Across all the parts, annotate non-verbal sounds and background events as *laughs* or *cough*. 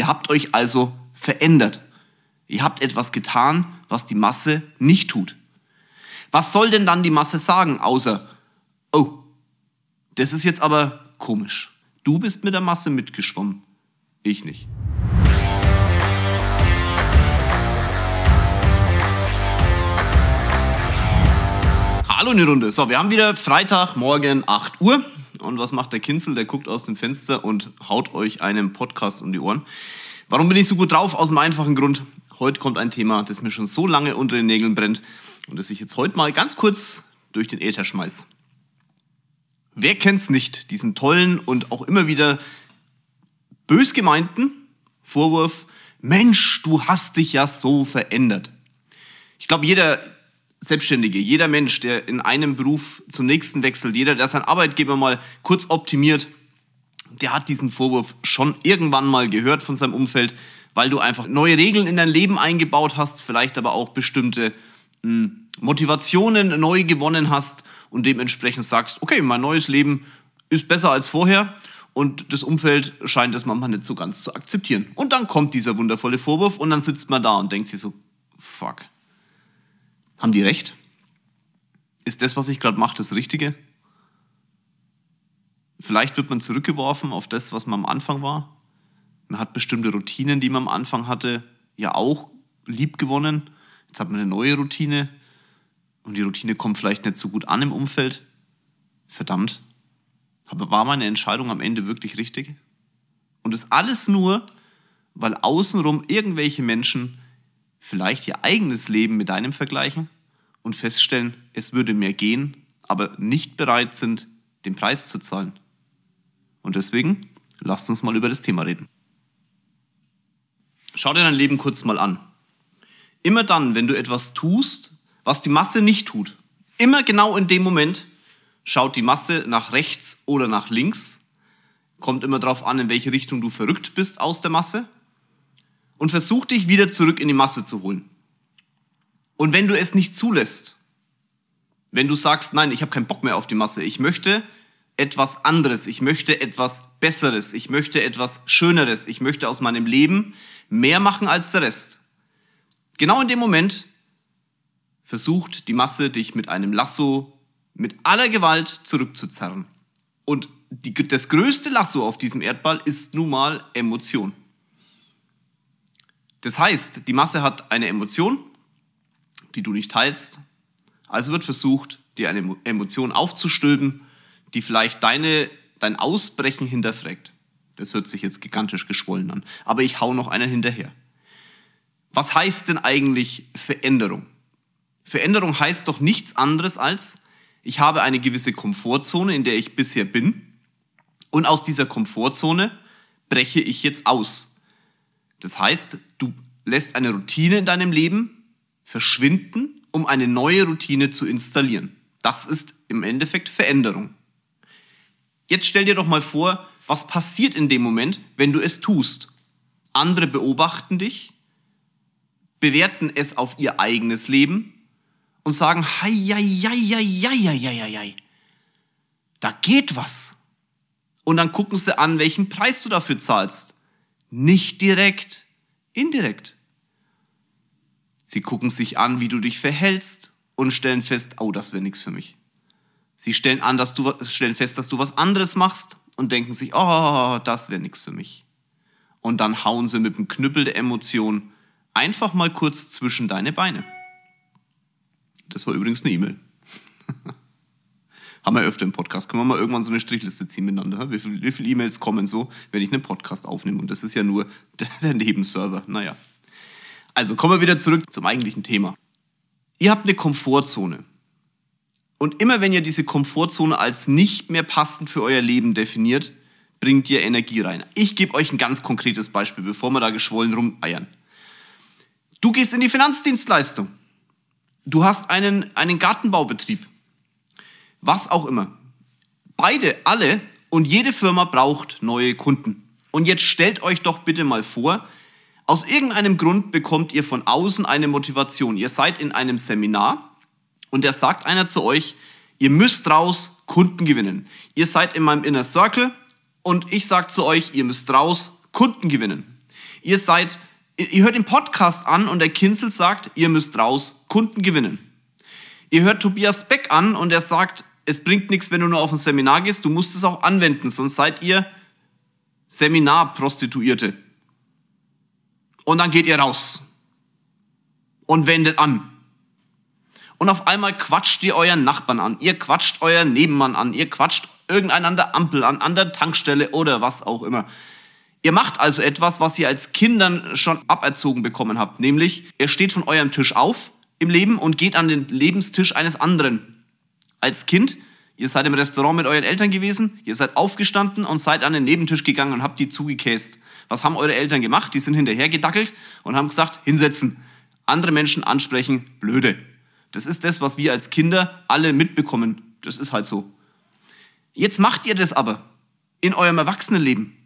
Ihr habt euch also verändert. Ihr habt etwas getan, was die Masse nicht tut. Was soll denn dann die Masse sagen, außer, oh, das ist jetzt aber komisch. Du bist mit der Masse mitgeschwommen, ich nicht. Hallo in die Runde. So, wir haben wieder Freitagmorgen 8 Uhr. Und was macht der Kinzel? Der guckt aus dem Fenster und haut euch einen Podcast um die Ohren. Warum bin ich so gut drauf? Aus dem einfachen Grund. Heute kommt ein Thema, das mir schon so lange unter den Nägeln brennt und das ich jetzt heute mal ganz kurz durch den Äther schmeiß. Wer kennt's nicht? Diesen tollen und auch immer wieder bös gemeinten Vorwurf, Mensch, du hast dich ja so verändert. Ich glaube, jeder Selbstständige, jeder Mensch, der in einem Beruf zum nächsten wechselt, jeder, der seinen Arbeitgeber mal kurz optimiert, der hat diesen Vorwurf schon irgendwann mal gehört von seinem Umfeld, weil du einfach neue Regeln in dein Leben eingebaut hast, vielleicht aber auch bestimmte mh, hm, Motivationen neu gewonnen hast und dementsprechend sagst, okay, mein neues Leben ist besser als vorher und das Umfeld scheint das manchmal nicht so ganz zu akzeptieren. Und dann kommt dieser wundervolle Vorwurf und dann sitzt man da und denkt sich so, fuck, haben die recht? Ist das, was ich gerade mache, das Richtige? Vielleicht wird man zurückgeworfen auf das, was man am Anfang war. Man hat bestimmte Routinen, die man am Anfang hatte, ja auch lieb gewonnen. Jetzt hat man eine neue Routine und die Routine kommt vielleicht nicht so gut an im Umfeld. Verdammt. Aber war meine Entscheidung am Ende wirklich richtig? Und das alles nur, weil außenrum irgendwelche Menschen vielleicht ihr eigenes Leben mit deinem vergleichen und feststellen, es würde mehr gehen, aber nicht bereit sind, den Preis zu zahlen. Und deswegen lasst uns mal über das Thema reden. Schau dir dein Leben kurz mal an. Immer dann, wenn du etwas tust, was die Masse nicht tut, immer genau in dem Moment schaut die Masse nach rechts oder nach links, kommt immer darauf an, in welche Richtung du verrückt bist aus der Masse und versuch dich wieder zurück in die Masse zu holen. Und wenn du es nicht zulässt, wenn du sagst, nein, ich habe keinen Bock mehr auf die Masse, ich möchte etwas anderes, ich möchte etwas Besseres, ich möchte etwas Schöneres, ich möchte aus meinem Leben mehr machen als der Rest. Genau in dem Moment versucht die Masse dich mit einem Lasso mit aller Gewalt zurückzuzerren. Und die, das größte Lasso auf diesem Erdball ist nun mal Emotion. Das heißt, die Masse hat eine Emotion, die du nicht teilst. Also wird versucht, dir eine Emotion aufzustülpen, die vielleicht deine, dein Ausbrechen hinterfragt. Das hört sich jetzt gigantisch geschwollen an. Aber ich hau noch einer hinterher. Was heißt denn eigentlich Veränderung? Veränderung heißt doch nichts anderes als, ich habe eine gewisse Komfortzone, in der ich bisher bin. Und aus dieser Komfortzone breche ich jetzt aus. Das heißt, du lässt eine Routine in deinem Leben verschwinden, um eine neue Routine zu installieren. Das ist im Endeffekt Veränderung. Jetzt stell dir doch mal vor, was passiert in dem Moment, wenn du es tust. Andere beobachten dich, bewerten es auf ihr eigenes Leben und sagen, hei, hei, hei, hei, hei, hei, da geht was. Und dann gucken sie an, welchen Preis du dafür zahlst. Nicht direkt, indirekt. Sie gucken sich an, wie du dich verhältst und stellen fest, oh, das wäre nichts für mich. Sie stellen, an, dass du, stellen fest, dass du was anderes machst und denken sich, oh, das wäre nichts für mich. Und dann hauen sie mit dem Knüppel der Emotion einfach mal kurz zwischen deine Beine. Das war übrigens eine E-Mail. *laughs* Haben wir öfter im Podcast. Können wir mal irgendwann so eine Strichliste ziehen miteinander? Wie viele viel E-Mails kommen so, wenn ich einen Podcast aufnehme? Und das ist ja nur *laughs* der, Nebenserver. Naja. Also kommen wir wieder zurück zum eigentlichen Thema. Ihr habt eine Komfortzone. Und immer wenn ihr diese Komfortzone als nicht mehr passend für euer Leben definiert, bringt ihr Energie rein. Ich gebe euch ein ganz konkretes Beispiel, bevor wir da geschwollen rumeiern. Du gehst in die Finanzdienstleistung. Du hast einen, einen Gartenbaubetrieb. Was auch immer. Beide, alle und jede Firma braucht neue Kunden. Und jetzt stellt euch doch bitte mal vor, aus irgendeinem Grund bekommt ihr von außen eine Motivation. Ihr seid in einem Seminar und da sagt einer zu euch, ihr müsst raus Kunden gewinnen. Ihr seid in meinem Inner Circle und ich sage zu euch, ihr müsst raus Kunden gewinnen. Ihr seid, ihr hört den Podcast an und der Kinzel sagt, ihr müsst raus Kunden gewinnen. Ihr hört Tobias Beck an und er sagt, es bringt nichts, wenn du nur auf ein Seminar gehst, du musst es auch anwenden, sonst seid ihr Seminarprostituierte. Und dann geht ihr raus und wendet an. Und auf einmal quatscht ihr euren Nachbarn an, ihr quatscht euren Nebenmann an, ihr quatscht irgendeinen an der Ampel an, an der Tankstelle oder was auch immer. Ihr macht also etwas, was ihr als Kindern schon aberzogen bekommen habt, nämlich ihr steht von eurem Tisch auf im Leben und geht an den Lebenstisch eines anderen. Als Kind, ihr seid im Restaurant mit euren Eltern gewesen, ihr seid aufgestanden und seid an den Nebentisch gegangen und habt die zugekäst. Was haben eure Eltern gemacht? Die sind hinterher gedackelt und haben gesagt, hinsetzen. Andere Menschen ansprechen, blöde. Das ist das, was wir als Kinder alle mitbekommen. Das ist halt so. Jetzt macht ihr das aber in eurem Erwachsenenleben.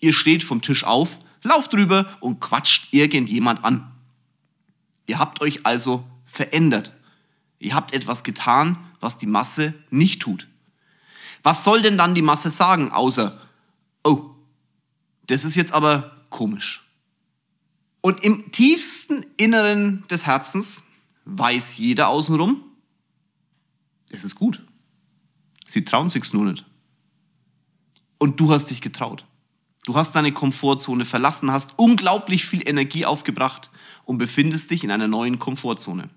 Ihr steht vom Tisch auf, lauft drüber und quatscht irgendjemand an. Ihr habt euch also verändert. Ihr habt etwas getan, was die Masse nicht tut. Was soll denn dann die Masse sagen, außer, oh, das ist jetzt aber komisch. Und im tiefsten Inneren des Herzens weiß jeder außenrum, es ist gut. Sie trauen sich's nur nicht. Und du hast dich getraut. Du hast deine Komfortzone verlassen, hast unglaublich viel Energie aufgebracht und befindest dich in einer neuen Komfortzone.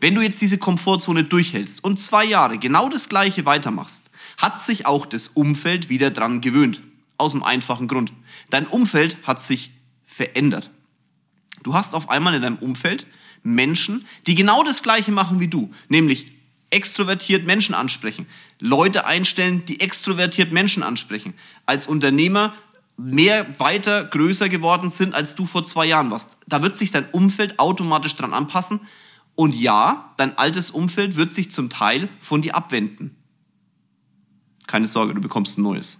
Wenn du jetzt diese Komfortzone durchhältst und zwei Jahre genau das Gleiche weitermachst, hat sich auch das Umfeld wieder dran gewöhnt. Aus dem einfachen Grund. Dein Umfeld hat sich verändert. Du hast auf einmal in deinem Umfeld Menschen, die genau das Gleiche machen wie du, nämlich extrovertiert Menschen ansprechen, Leute einstellen, die extrovertiert Menschen ansprechen, als Unternehmer mehr, weiter, größer geworden sind, als du vor zwei Jahren warst. Da wird sich dein Umfeld automatisch dran anpassen. Und ja, dein altes Umfeld wird sich zum Teil von dir abwenden. Keine Sorge, du bekommst ein neues.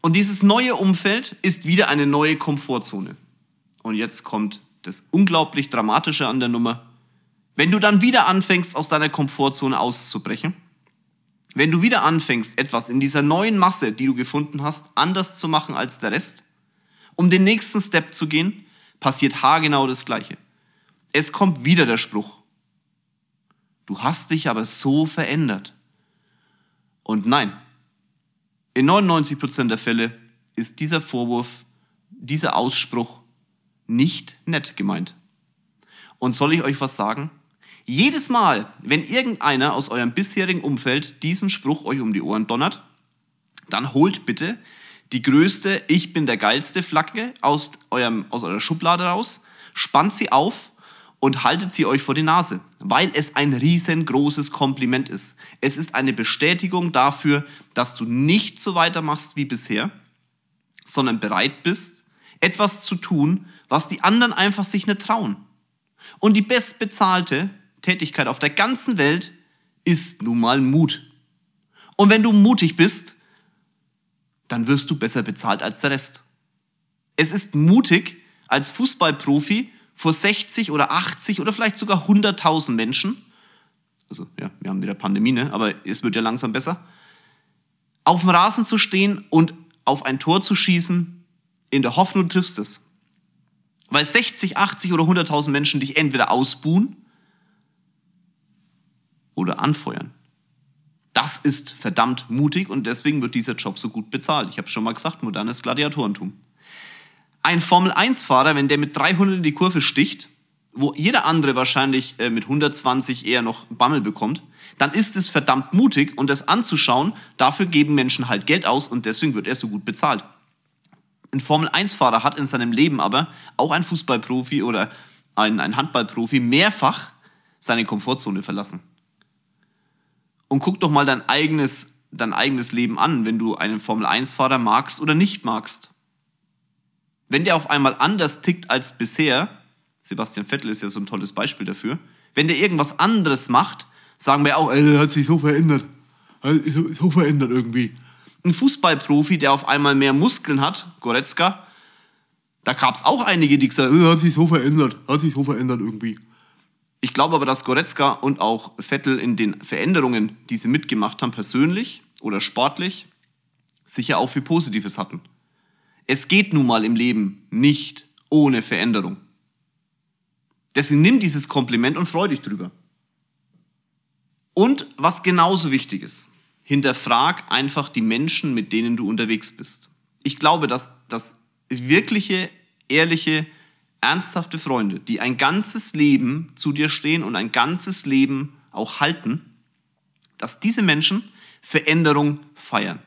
Und dieses neue Umfeld ist wieder eine neue Komfortzone. Und jetzt kommt das unglaublich Dramatische an der Nummer. Wenn du dann wieder anfängst, aus deiner Komfortzone auszubrechen, wenn du wieder anfängst, etwas in dieser neuen Masse, die du gefunden hast, anders zu machen als der Rest, um den nächsten Step zu gehen, passiert haargenau das Gleiche. Es kommt wieder der Spruch. Du hast dich aber so verändert. Und nein, in 99% der Fälle ist dieser Vorwurf, dieser Ausspruch nicht nett gemeint. Und soll ich euch was sagen? Jedes Mal, wenn irgendeiner aus eurem bisherigen Umfeld diesen Spruch euch um die Ohren donnert, dann holt bitte die größte Ich bin der geilste Flagge aus, eurem, aus eurer Schublade raus, spannt sie auf und haltet sie euch vor die Nase, weil es ein riesengroßes Kompliment ist. Es ist eine Bestätigung dafür, dass du nicht so weitermachst wie bisher, sondern bereit bist, etwas zu tun, was die anderen einfach sich nicht trauen. Und die bestbezahlte Tätigkeit auf der ganzen Welt ist nun mal Mut. Und wenn du mutig bist, dann wirst du besser bezahlt als der Rest. Es ist mutig, als Fußballprofi vor 60 oder 80 oder vielleicht sogar 100.000 Menschen, also ja, wir haben wieder Pandemie, ne? aber es wird ja langsam besser, auf dem Rasen zu stehen und auf ein Tor zu schießen, in der Hoffnung, du triffst es. Weil 60, 80 oder 100.000 Menschen dich entweder ausbuhen oder anfeuern. Das ist verdammt mutig und deswegen wird dieser Job so gut bezahlt. Ich habe schon mal gesagt, modernes Gladiatorentum. Ein Formel-1-Fahrer, wenn der mit 300 in die Kurve sticht, wo jeder andere wahrscheinlich äh, mit 120 eher noch Bammel bekommt, dann ist es verdammt mutig und das anzuschauen, dafür geben Menschen halt Geld aus und deswegen wird er so gut bezahlt. Ein Formel-1-Fahrer hat in seinem Leben aber, auch ein Fußballprofi oder ein, ein Handballprofi, mehrfach seine Komfortzone verlassen. Und guck doch mal dein eigenes, dein eigenes Leben an, wenn du einen Formel-1-Fahrer magst oder nicht magst. Wenn der auf einmal anders tickt als bisher, Sebastian Vettel ist ja so ein tolles Beispiel dafür, wenn der irgendwas anderes macht, sagen wir auch, der hat sich so verändert. So verändert irgendwie. Ein Fußballprofi, der auf einmal mehr Muskeln hat, Goretzka, da gab es auch einige, die gesagt haben, er hat sich so verändert, hat sich so verändert irgendwie. Ich glaube aber, dass Goretzka und auch Vettel in den Veränderungen, die sie mitgemacht haben, persönlich oder sportlich, sicher auch viel Positives hatten. Es geht nun mal im Leben nicht ohne Veränderung. Deswegen nimm dieses Kompliment und freu dich drüber. Und was genauso wichtig ist, hinterfrag einfach die Menschen, mit denen du unterwegs bist. Ich glaube, dass, dass wirkliche, ehrliche, ernsthafte Freunde, die ein ganzes Leben zu dir stehen und ein ganzes Leben auch halten, dass diese Menschen Veränderung feiern,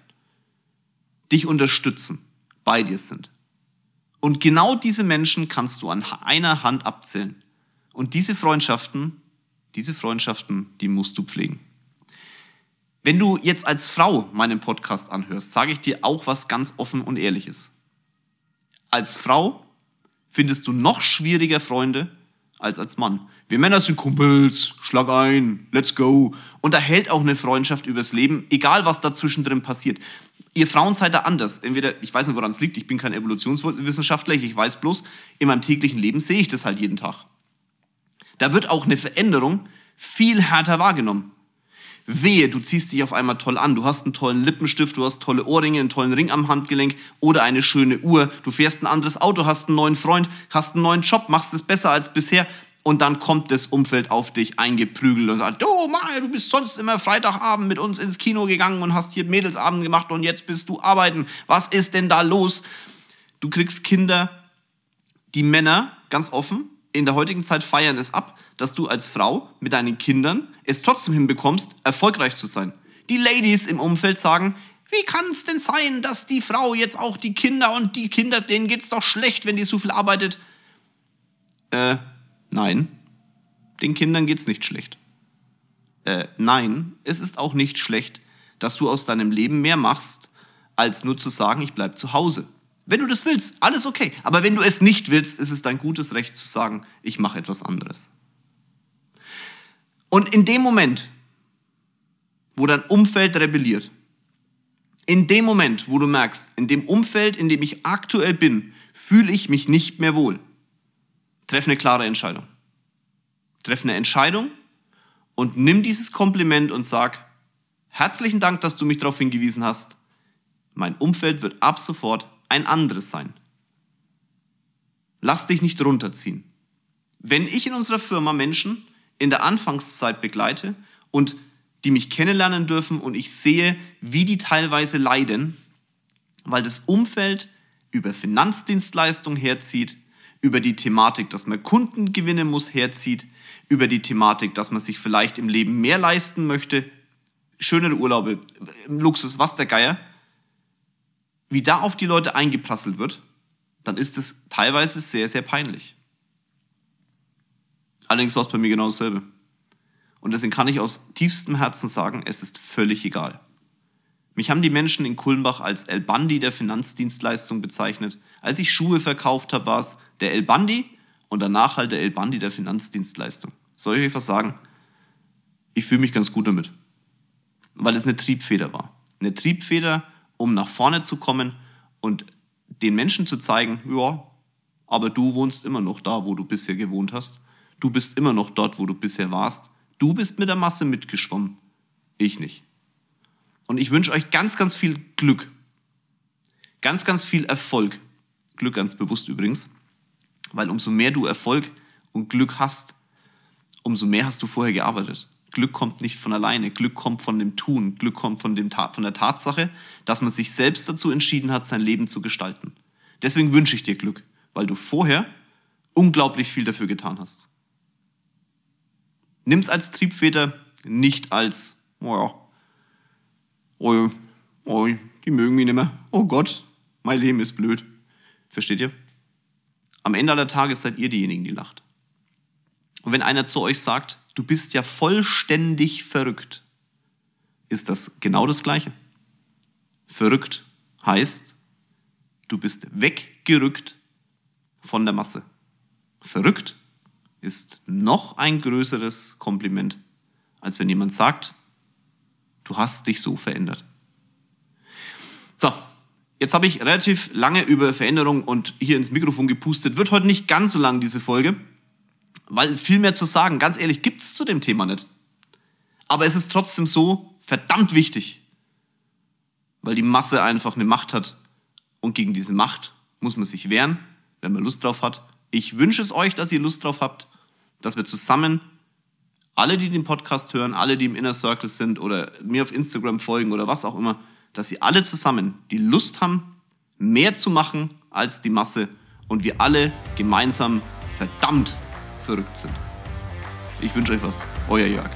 dich unterstützen, bei dir sind. Und genau diese Menschen kannst du an einer Hand abzählen. Und diese Freundschaften, diese Freundschaften, die musst du pflegen. Wenn du jetzt als Frau meinen Podcast anhörst, sage ich dir auch was ganz offen und ehrliches. Als Frau findest du noch schwieriger Freunde als als Mann. Wir Männer sind Kumpels, schlag ein, let's go. Und da hält auch eine Freundschaft übers Leben, egal was dazwischen drin passiert. Ihr Frauen seid da anders. Entweder, ich weiß nicht, woran es liegt, ich bin kein Evolutionswissenschaftler, ich weiß bloß, in meinem täglichen Leben sehe ich das halt jeden Tag. Da wird auch eine Veränderung viel härter wahrgenommen. Wehe, du ziehst dich auf einmal toll an. Du hast einen tollen Lippenstift, du hast tolle Ohrringe, einen tollen Ring am Handgelenk oder eine schöne Uhr. Du fährst ein anderes Auto, hast einen neuen Freund, hast einen neuen Job, machst es besser als bisher. Und dann kommt das Umfeld auf dich eingeprügelt und sagt, oh Mai, du bist sonst immer Freitagabend mit uns ins Kino gegangen und hast hier Mädelsabend gemacht und jetzt bist du arbeiten. Was ist denn da los? Du kriegst Kinder, die Männer, ganz offen, in der heutigen Zeit feiern es ab, dass du als Frau mit deinen Kindern es trotzdem hinbekommst, erfolgreich zu sein. Die Ladies im Umfeld sagen, wie kann es denn sein, dass die Frau jetzt auch die Kinder und die Kinder, denen geht es doch schlecht, wenn die so viel arbeitet? Äh, nein, den Kindern geht es nicht schlecht. Äh, nein, es ist auch nicht schlecht, dass du aus deinem Leben mehr machst, als nur zu sagen, ich bleib zu Hause. Wenn du das willst, alles okay. Aber wenn du es nicht willst, ist es dein gutes Recht zu sagen, ich mache etwas anderes. Und in dem Moment, wo dein Umfeld rebelliert, in dem Moment, wo du merkst, in dem Umfeld, in dem ich aktuell bin, fühle ich mich nicht mehr wohl, treffe eine klare Entscheidung. Treffe eine Entscheidung und nimm dieses Kompliment und sag, herzlichen Dank, dass du mich darauf hingewiesen hast. Mein Umfeld wird ab sofort ein anderes sein. Lass dich nicht runterziehen. Wenn ich in unserer Firma Menschen in der Anfangszeit begleite und die mich kennenlernen dürfen und ich sehe, wie die teilweise leiden, weil das Umfeld über Finanzdienstleistung herzieht, über die Thematik, dass man Kunden gewinnen muss, herzieht, über die Thematik, dass man sich vielleicht im Leben mehr leisten möchte, schönere Urlaube, Luxus, was der Geier, wie da auf die Leute eingeprasselt wird, dann ist es teilweise sehr, sehr peinlich. Allerdings war es bei mir genau dasselbe. Und deswegen kann ich aus tiefstem Herzen sagen, es ist völlig egal. Mich haben die Menschen in Kulmbach als El Bandi der Finanzdienstleistung bezeichnet. Als ich Schuhe verkauft habe, war es der El Bandi und danach halt der El Bandi der Finanzdienstleistung. Soll ich euch was sagen? Ich fühle mich ganz gut damit. Weil es eine Triebfeder war. Eine Triebfeder, um nach vorne zu kommen und den Menschen zu zeigen, ja, aber du wohnst immer noch da, wo du bisher gewohnt hast. Du bist immer noch dort, wo du bisher warst. Du bist mit der Masse mitgeschwommen. Ich nicht. Und ich wünsche euch ganz, ganz viel Glück. Ganz, ganz viel Erfolg. Glück ganz bewusst übrigens. Weil umso mehr du Erfolg und Glück hast, umso mehr hast du vorher gearbeitet. Glück kommt nicht von alleine. Glück kommt von dem Tun. Glück kommt von, dem, von der Tatsache, dass man sich selbst dazu entschieden hat, sein Leben zu gestalten. Deswegen wünsche ich dir Glück, weil du vorher unglaublich viel dafür getan hast. Nimm es als Triebfeder, nicht als, oh ja, oh, oh, die mögen mich nicht mehr. Oh Gott, mein Leben ist blöd. Versteht ihr? Am Ende aller Tage seid ihr diejenigen, die lacht. Und wenn einer zu euch sagt, du bist ja vollständig verrückt, ist das genau das Gleiche. Verrückt heißt, du bist weggerückt von der Masse. Verrückt ist noch ein größeres Kompliment, als wenn jemand sagt, du hast dich so verändert. So, jetzt habe ich relativ lange über Veränderung und hier ins Mikrofon gepustet. Wird heute nicht ganz so lang, diese Folge, weil viel mehr zu sagen, ganz ehrlich, gibt es zu dem Thema nicht. Aber es ist trotzdem so verdammt wichtig, weil die Masse einfach eine Macht hat Und gegen diese Macht muss man sich wehren, wenn man Lust drauf hat. Ich wünsche es euch, dass ihr Lust drauf habt, dass wir zusammen, alle, die den Podcast hören, alle, die im Inner Circle sind oder mir auf Instagram folgen oder was auch immer, dass sie alle zusammen die Lust haben, mehr zu machen als die Masse und wir alle gemeinsam verdammt verrückt sind. Ich wünsche euch was. Euer Jörg.